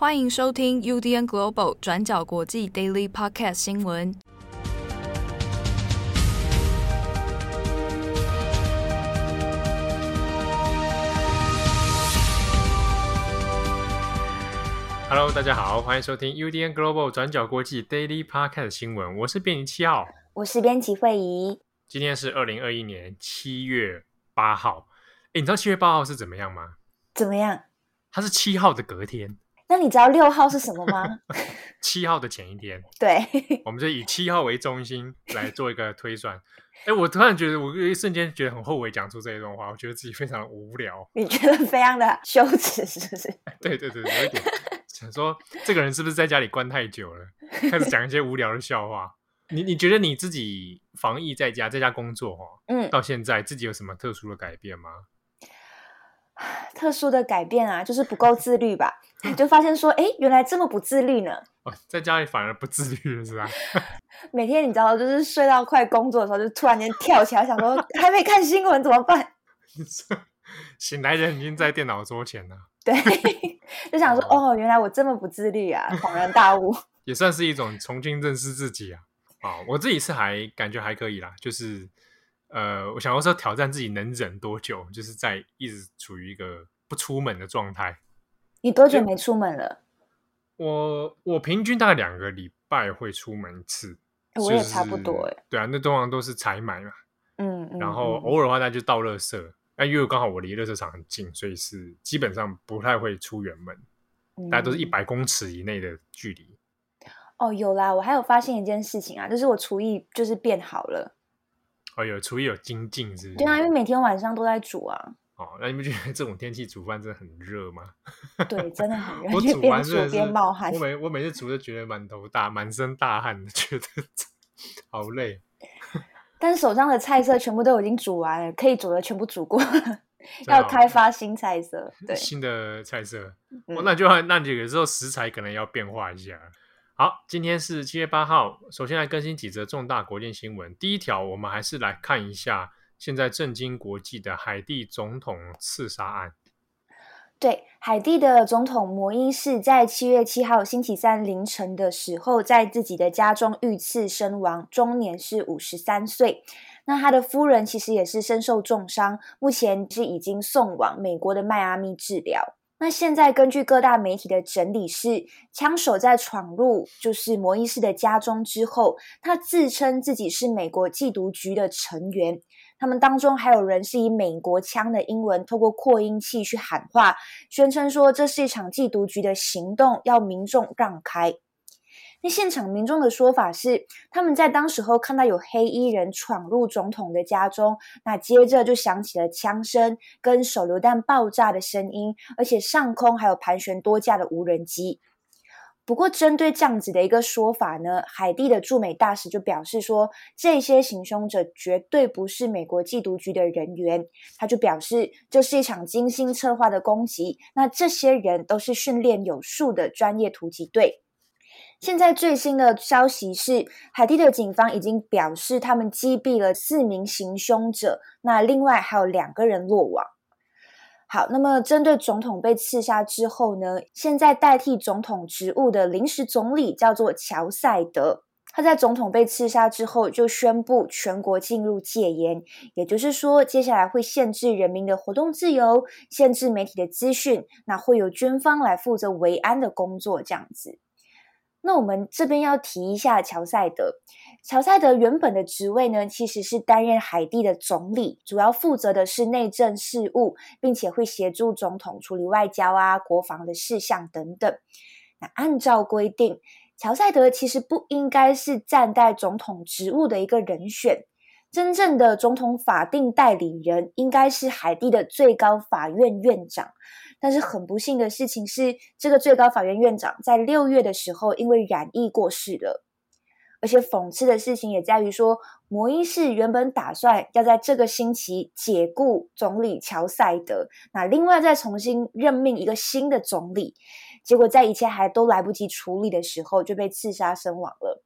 欢迎收听 UDN Global 转角国际 Daily Podcast 新闻。Hello，大家好，欢迎收听 UDN Global 转角国际 Daily Podcast 新闻。我是编辑七号，我是编辑惠仪。今天是二零二一年七月八号。诶，你知道七月八号是怎么样吗？怎么样？它是七号的隔天。那你知道六号是什么吗？七号的前一天。对，我们就以七号为中心来做一个推算。哎，我突然觉得，我一瞬间觉得很后悔讲出这一段话，我觉得自己非常的无聊。你觉得非常的羞耻，是不是？对对对，有一点想说，这个人是不是在家里关太久了，开始讲一些无聊的笑话？你你觉得你自己防疫在家，在家工作哈，嗯，到现在自己有什么特殊的改变吗？特殊的改变啊，就是不够自律吧？就发现说，哎，原来这么不自律呢。哦，在家里反而不自律了，是吧？每天你知道，就是睡到快工作的时候，就突然间跳起来，想说还没看新闻怎么办？醒来人已经在电脑桌前了。对，就想说，哦，原来我这么不自律啊！恍然大悟，也算是一种重新认识自己啊。啊、哦，我自己是还感觉还可以啦，就是。呃，我想要说挑战自己能忍多久，就是在一直处于一个不出门的状态。你多久没出门了？我我平均大概两个礼拜会出门一次。我也差不多哎。对啊，那通常都是采买嘛。嗯嗯。然后偶尔的话，那就到垃圾。那因为刚好我离垃圾场很近，所以是基本上不太会出远门。嗯。大家都是一百公尺以内的距离。哦，有啦，我还有发现一件事情啊，就是我厨艺就是变好了。哦，有厨艺有精进，是不是？对啊，因为每天晚上都在煮啊。哦，那你不觉得这种天气煮饭真的很热吗？对，真的很热。我煮完是边冒汗。我每我每次煮都觉得满头大、满身大汗，觉得好累。但是手上的菜色全部都已经煮完了，可以煮的全部煮过了，要开发新菜色。对，新的菜色。嗯、哦，那就那有时候食材可能要变化一下。好，今天是七月八号。首先来更新几则重大国际新闻。第一条，我们还是来看一下现在震惊国际的海地总统刺杀案。对，海地的总统摩依士在七月七号星期三凌晨的时候，在自己的家中遇刺身亡，终年是五十三岁。那他的夫人其实也是身受重伤，目前是已经送往美国的迈阿密治疗。那现在根据各大媒体的整理是，枪手在闯入就是摩伊士的家中之后，他自称自己是美国缉毒局的成员，他们当中还有人是以美国腔的英文透过扩音器去喊话，宣称说这是一场缉毒局的行动，要民众让开。那现场民众的说法是，他们在当时候看到有黑衣人闯入总统的家中，那接着就响起了枪声跟手榴弹爆炸的声音，而且上空还有盘旋多架的无人机。不过，针对这样子的一个说法呢，海地的驻美大使就表示说，这些行凶者绝对不是美国缉毒局的人员。他就表示，这是一场精心策划的攻击，那这些人都是训练有素的专业突击队。现在最新的消息是，海地的警方已经表示，他们击毙了四名行凶者，那另外还有两个人落网。好，那么针对总统被刺杀之后呢，现在代替总统职务的临时总理叫做乔赛德，他在总统被刺杀之后就宣布全国进入戒严，也就是说，接下来会限制人民的活动自由，限制媒体的资讯，那会由军方来负责维安的工作，这样子。那我们这边要提一下乔赛德。乔赛德原本的职位呢，其实是担任海地的总理，主要负责的是内政事务，并且会协助总统处理外交啊、国防的事项等等。那按照规定，乔赛德其实不应该是暂代总统职务的一个人选，真正的总统法定代理人应该是海地的最高法院院长。但是很不幸的事情是，这个最高法院院长在六月的时候因为染疫过世了。而且讽刺的事情也在于说，摩伊士原本打算要在这个星期解雇总理乔赛德，那另外再重新任命一个新的总理，结果在一切还都来不及处理的时候就被刺杀身亡了。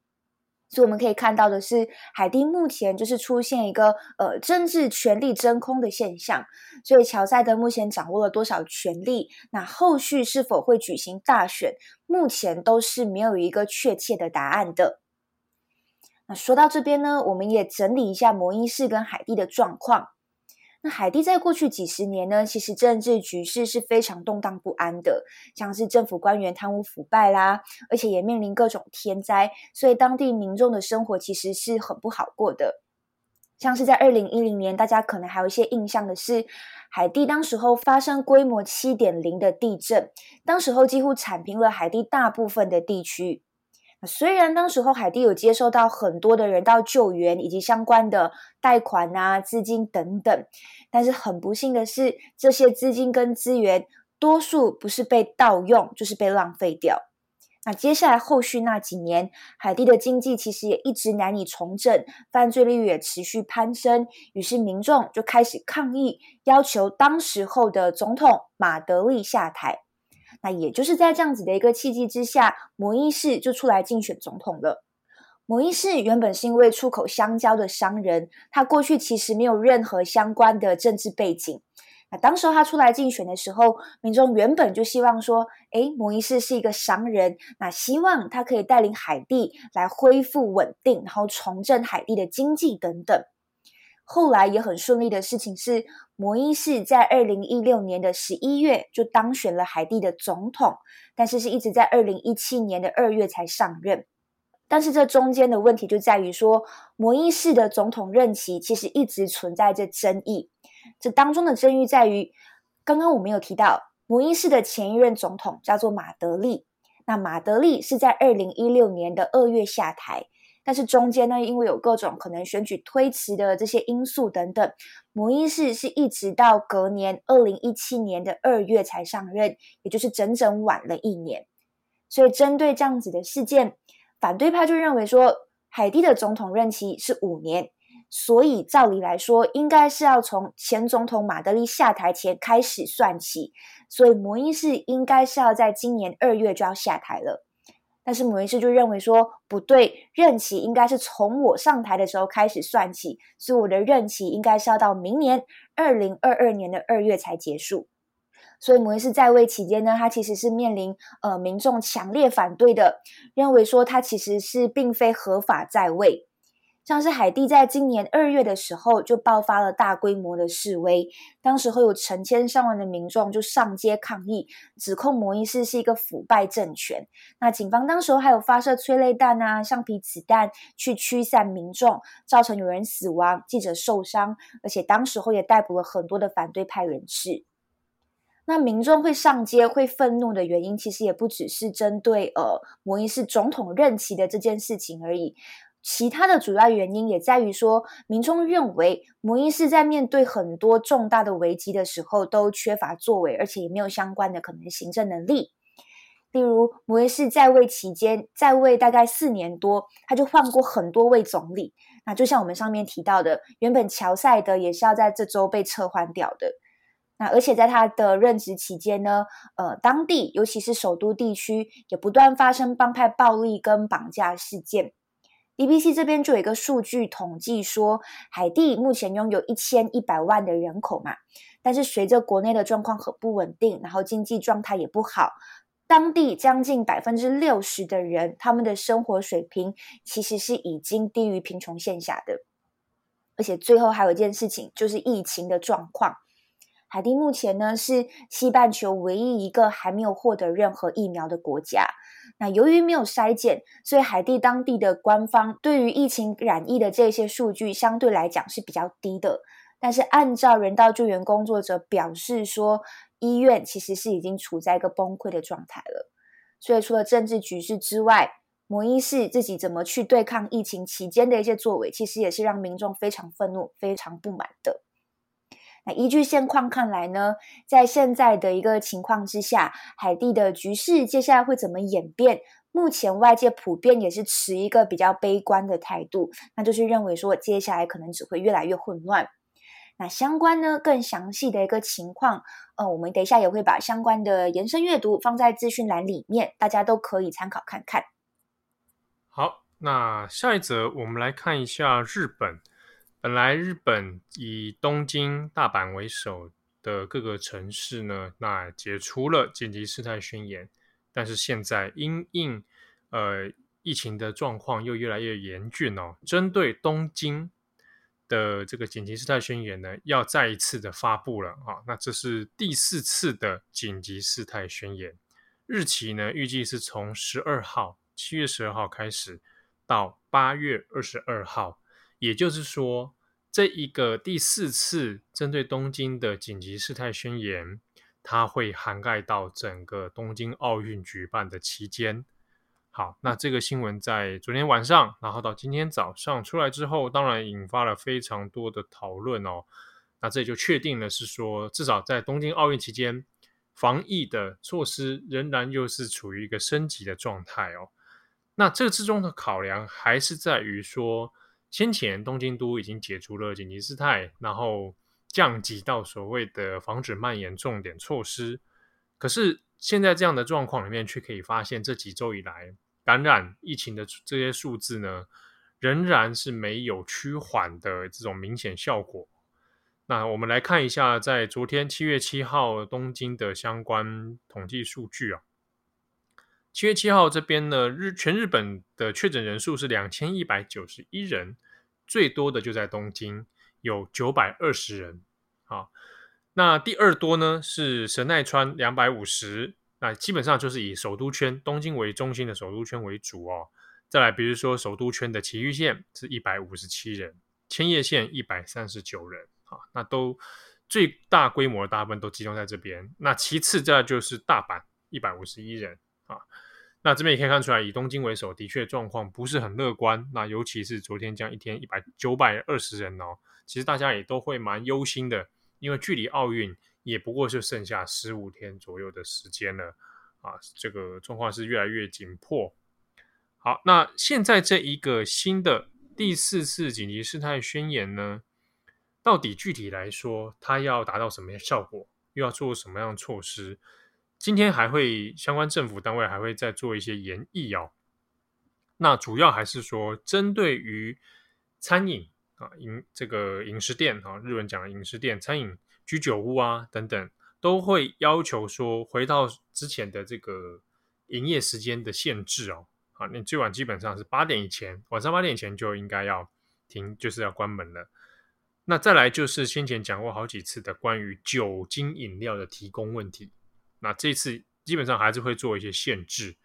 所以我们可以看到的是，海地目前就是出现一个呃政治权力真空的现象。所以乔塞德目前掌握了多少权力？那后续是否会举行大选？目前都是没有一个确切的答案的。那说到这边呢，我们也整理一下摩伊士跟海地的状况。那海地在过去几十年呢，其实政治局势是非常动荡不安的，像是政府官员贪污腐败啦，而且也面临各种天灾，所以当地民众的生活其实是很不好过的。像是在二零一零年，大家可能还有一些印象的是，海地当时候发生规模七点零的地震，当时候几乎铲平了海地大部分的地区。虽然当时候海地有接受到很多的人道救援以及相关的贷款啊、资金等等，但是很不幸的是，这些资金跟资源多数不是被盗用，就是被浪费掉。那接下来后续那几年，海地的经济其实也一直难以重整，犯罪率也持续攀升，于是民众就开始抗议，要求当时候的总统马德利下台。那也就是在这样子的一个契机之下，摩伊士就出来竞选总统了。摩伊士原本是因为出口香蕉的商人，他过去其实没有任何相关的政治背景。那当时他出来竞选的时候，民众原本就希望说，诶，摩伊士是一个商人，那希望他可以带领海地来恢复稳定，然后重振海地的经济等等。后来也很顺利的事情是，摩伊士在二零一六年的十一月就当选了海地的总统，但是是一直在二零一七年的二月才上任。但是这中间的问题就在于说，摩伊士的总统任期其实一直存在着争议。这当中的争议在于，刚刚我们有提到，摩伊士的前一任总统叫做马德利，那马德利是在二零一六年的二月下台。但是中间呢，因为有各种可能选举推迟的这些因素等等，摩伊士是一直到隔年二零一七年的二月才上任，也就是整整晚了一年。所以针对这样子的事件，反对派就认为说，海地的总统任期是五年，所以照理来说，应该是要从前总统马德立下台前开始算起，所以摩伊士应该是要在今年二月就要下台了。但是摩伊士就认为说不对，任期应该是从我上台的时候开始算起，所以我的任期应该是要到明年二零二二年的二月才结束。所以摩伊士在位期间呢，他其实是面临呃民众强烈反对的，认为说他其实是并非合法在位。像是海地在今年二月的时候就爆发了大规模的示威，当时会有成千上万的民众就上街抗议，指控摩伊士是一个腐败政权。那警方当时候还有发射催泪弹啊、橡皮子弹去驱散民众，造成有人死亡、记者受伤，而且当时候也逮捕了很多的反对派人士。那民众会上街、会愤怒的原因，其实也不只是针对呃摩伊士总统任期的这件事情而已。其他的主要原因也在于说，民众认为摩伊士在面对很多重大的危机的时候都缺乏作为，而且也没有相关的可能行政能力。例如，摩伊士在位期间，在位大概四年多，他就换过很多位总理。那就像我们上面提到的，原本乔赛德也是要在这周被撤换掉的。那而且在他的任职期间呢，呃，当地尤其是首都地区也不断发生帮派暴力跟绑架事件。BBC 这边就有一个数据统计说，海地目前拥有一千一百万的人口嘛，但是随着国内的状况很不稳定，然后经济状态也不好，当地将近百分之六十的人，他们的生活水平其实是已经低于贫穷线下的。而且最后还有一件事情，就是疫情的状况。海地目前呢是西半球唯一一个还没有获得任何疫苗的国家。那由于没有筛检，所以海地当地的官方对于疫情染疫的这些数据相对来讲是比较低的。但是按照人道救援工作者表示说，医院其实是已经处在一个崩溃的状态了。所以除了政治局势之外，摩伊士自己怎么去对抗疫情期间的一些作为，其实也是让民众非常愤怒、非常不满的。那依据现况看来呢，在现在的一个情况之下，海地的局势接下来会怎么演变？目前外界普遍也是持一个比较悲观的态度，那就是认为说接下来可能只会越来越混乱。那相关呢更详细的一个情况，呃，我们等一下也会把相关的延伸阅读放在资讯栏里面，大家都可以参考看看。好。那下一则我们来看一下日本。本来日本以东京、大阪为首的各个城市呢，那解除了紧急事态宣言，但是现在因应呃疫情的状况又越来越严峻哦，针对东京的这个紧急事态宣言呢，要再一次的发布了啊。那这是第四次的紧急事态宣言，日期呢预计是从十二号，七月十二号开始到八月二十二号。也就是说，这一个第四次针对东京的紧急事态宣言，它会涵盖到整个东京奥运举办的期间。好，那这个新闻在昨天晚上，然后到今天早上出来之后，当然引发了非常多的讨论哦。那这也就确定了是说，至少在东京奥运期间，防疫的措施仍然又是处于一个升级的状态哦。那这之中的考量还是在于说。先前东京都已经解除了紧急事态，然后降级到所谓的防止蔓延重点措施。可是现在这样的状况里面，却可以发现这几周以来感染疫情的这些数字呢，仍然是没有趋缓的这种明显效果。那我们来看一下，在昨天七月七号东京的相关统计数据啊。七月七号这边呢，日全日本的确诊人数是两千一百九十一人，最多的就在东京，有九百二十人。好，那第二多呢是神奈川两百五十，那基本上就是以首都圈东京为中心的首都圈为主哦。再来，比如说首都圈的埼玉县是一百五十七人，千叶县一百三十九人。啊，那都最大规模的大部分都集中在这边。那其次这就是大阪一百五十一人。啊，那这边也可以看出来，以东京为首，的确状况不是很乐观。那尤其是昨天这样一天一百九百二十人哦，其实大家也都会蛮忧心的，因为距离奥运也不过就剩下十五天左右的时间了啊，这个状况是越来越紧迫。好，那现在这一个新的第四次紧急事态宣言呢，到底具体来说，它要达到什么样效果，又要做什么样的措施？今天还会相关政府单位还会再做一些研议哦。那主要还是说，针对于餐饮啊、饮这个饮食店啊，日文讲的饮食店、餐饮、居酒屋啊等等，都会要求说回到之前的这个营业时间的限制哦。啊，你最晚基本上是八点以前，晚上八点前就应该要停，就是要关门了。那再来就是先前讲过好几次的关于酒精饮料的提供问题。那这次基本上还是会做一些限制，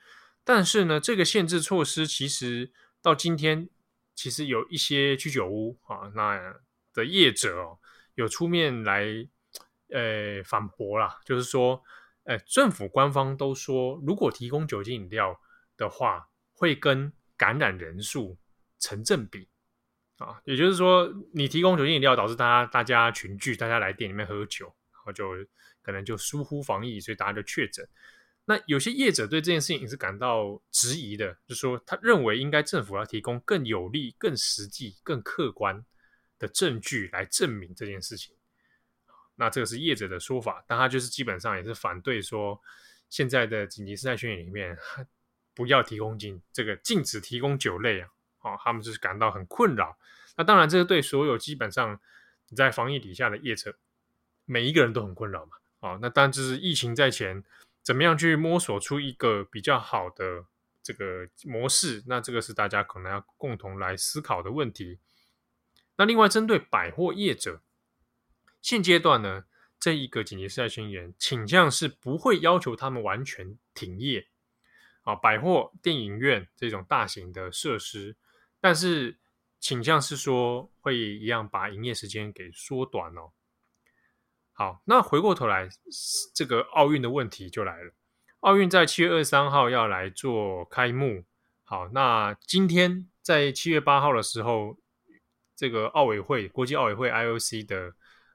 但是呢，这个限制措施其实到今天，其实有一些居酒屋啊，那的业者哦，有出面来呃反驳啦，就是说，呃，政府官方都说，如果提供酒精饮料的话，会跟感染人数成正比啊，也就是说，你提供酒精饮料，导致大家大家群聚，大家来店里面喝酒，然后就。可能就疏忽防疫，所以大家就确诊。那有些业者对这件事情也是感到质疑的，就说他认为应该政府要提供更有力、更实际、更客观的证据来证明这件事情。那这个是业者的说法，但他就是基本上也是反对说现在的紧急事态宣言里面不要提供禁这个禁止提供酒类啊，哦，他们就是感到很困扰。那当然，这个对所有基本上你在防疫底下的业者，每一个人都很困扰嘛。啊，那当然就是疫情在前，怎么样去摸索出一个比较好的这个模式？那这个是大家可能要共同来思考的问题。那另外，针对百货业者，现阶段呢，这一个紧急事态宣言倾向是不会要求他们完全停业啊，百货、电影院这种大型的设施，但是倾向是说会一样把营业时间给缩短哦。好，那回过头来，这个奥运的问题就来了。奥运在七月二十三号要来做开幕。好，那今天在七月八号的时候，这个奥委会国际奥委会 IOC 的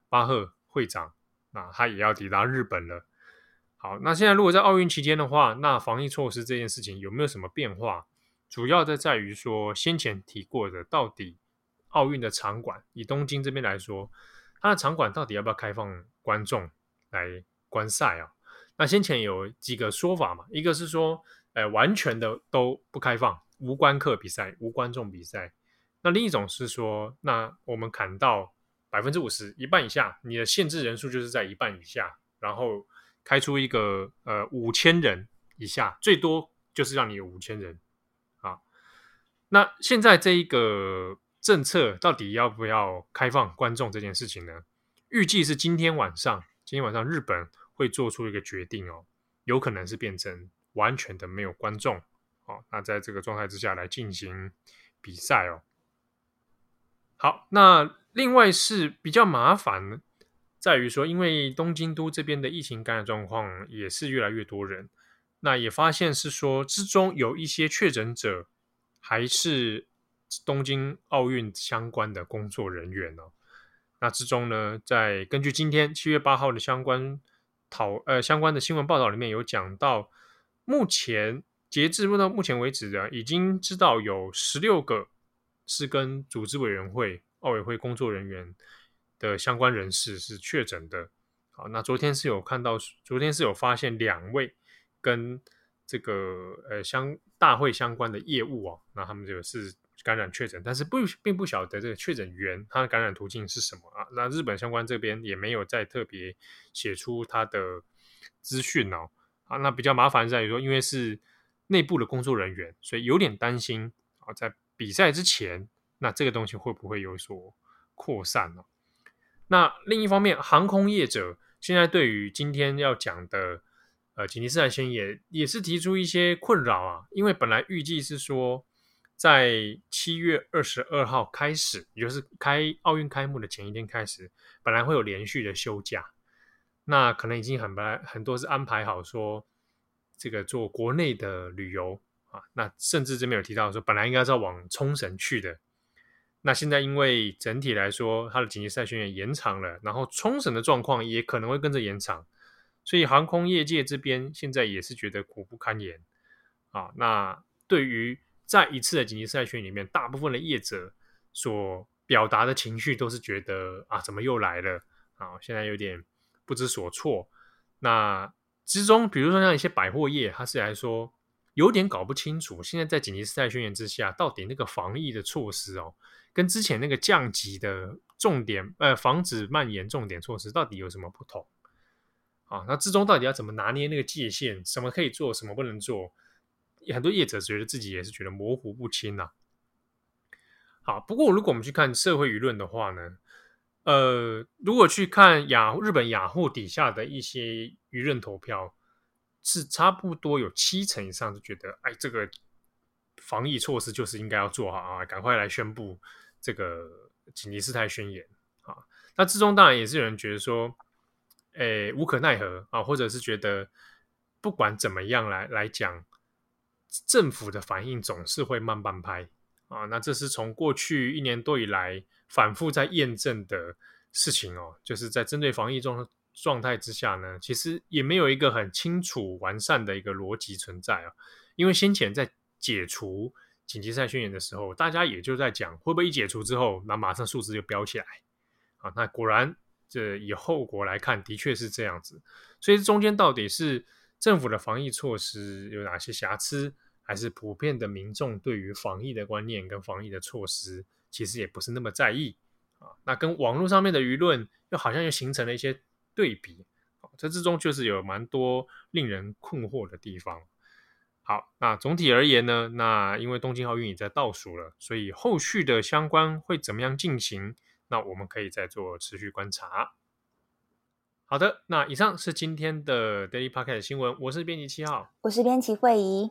巴赫会长，那他也要抵达日本了。好，那现在如果在奥运期间的话，那防疫措施这件事情有没有什么变化？主要的在于说，先前提过的，到底奥运的场馆，以东京这边来说。它的场馆到底要不要开放观众来观赛啊？那先前有几个说法嘛，一个是说，呃，完全的都不开放，无观客比赛、无观众比赛。那另一种是说，那我们砍到百分之五十，一半以下，你的限制人数就是在一半以下，然后开出一个呃五千人以下，最多就是让你有五千人啊。那现在这一个政策到底要不要开放观众这件事情呢？预计是今天晚上，今天晚上日本会做出一个决定哦，有可能是变成完全的没有观众哦。那在这个状态之下来进行比赛哦。好，那另外是比较麻烦，在于说，因为东京都这边的疫情感染状况也是越来越多人，那也发现是说之中有一些确诊者还是东京奥运相关的工作人员哦。那之中呢，在根据今天七月八号的相关讨呃相关的新闻报道里面有讲到，目前截至到目前为止的，已经知道有十六个。是跟组织委员会、奥委会工作人员的相关人士是确诊的。好，那昨天是有看到，昨天是有发现两位跟这个呃相大会相关的业务哦，那他们就是感染确诊，但是不并不晓得这个确诊源他的感染途径是什么啊？那日本相关这边也没有再特别写出他的资讯哦。啊，那比较麻烦在于说，因为是内部的工作人员，所以有点担心啊，在。比赛之前，那这个东西会不会有所扩散呢？那另一方面，航空业者现在对于今天要讲的呃紧急事态宣言也是提出一些困扰啊，因为本来预计是说在七月二十二号开始，也就是开奥运开幕的前一天开始，本来会有连续的休假，那可能已经很本来很多是安排好说这个做国内的旅游。啊，那甚至这边有提到说，本来应该是要往冲绳去的，那现在因为整体来说，它的紧急事态宣言延长了，然后冲绳的状况也可能会跟着延长，所以航空业界这边现在也是觉得苦不堪言啊。那对于在一次的紧急事态宣言里面，大部分的业者所表达的情绪都是觉得啊，怎么又来了啊？现在有点不知所措。那之中，比如说像一些百货业，它是来说。有点搞不清楚，现在在紧急事态宣言之下，到底那个防疫的措施哦，跟之前那个降级的重点，呃，防止蔓延重点措施到底有什么不同？啊，那之中到底要怎么拿捏那个界限？什么可以做，什么不能做？很多业者觉得自己也是觉得模糊不清呐。好，不过如果我们去看社会舆论的话呢，呃，如果去看雅日本雅虎底下的一些舆论投票。是差不多有七成以上都觉得，哎，这个防疫措施就是应该要做好啊，赶快来宣布这个紧急事态宣言啊。那之中当然也是有人觉得说，哎，无可奈何啊，或者是觉得不管怎么样来来讲，政府的反应总是会慢半拍啊。那这是从过去一年多以来反复在验证的事情哦，就是在针对防疫中。状态之下呢，其实也没有一个很清楚完善的一个逻辑存在啊。因为先前在解除紧急赛宣言的时候，大家也就在讲，会不会一解除之后，那马上数字就飙起来啊？那果然，这以后果来看，的确是这样子。所以中间到底是政府的防疫措施有哪些瑕疵，还是普遍的民众对于防疫的观念跟防疫的措施，其实也不是那么在意啊？那跟网络上面的舆论又好像又形成了一些。对比，这之中就是有蛮多令人困惑的地方。好，那总体而言呢，那因为东京奥运也在倒数了，所以后续的相关会怎么样进行？那我们可以再做持续观察。好的，那以上是今天的 Daily Podcast 新闻，我是编辑七号，我是编辑慧仪，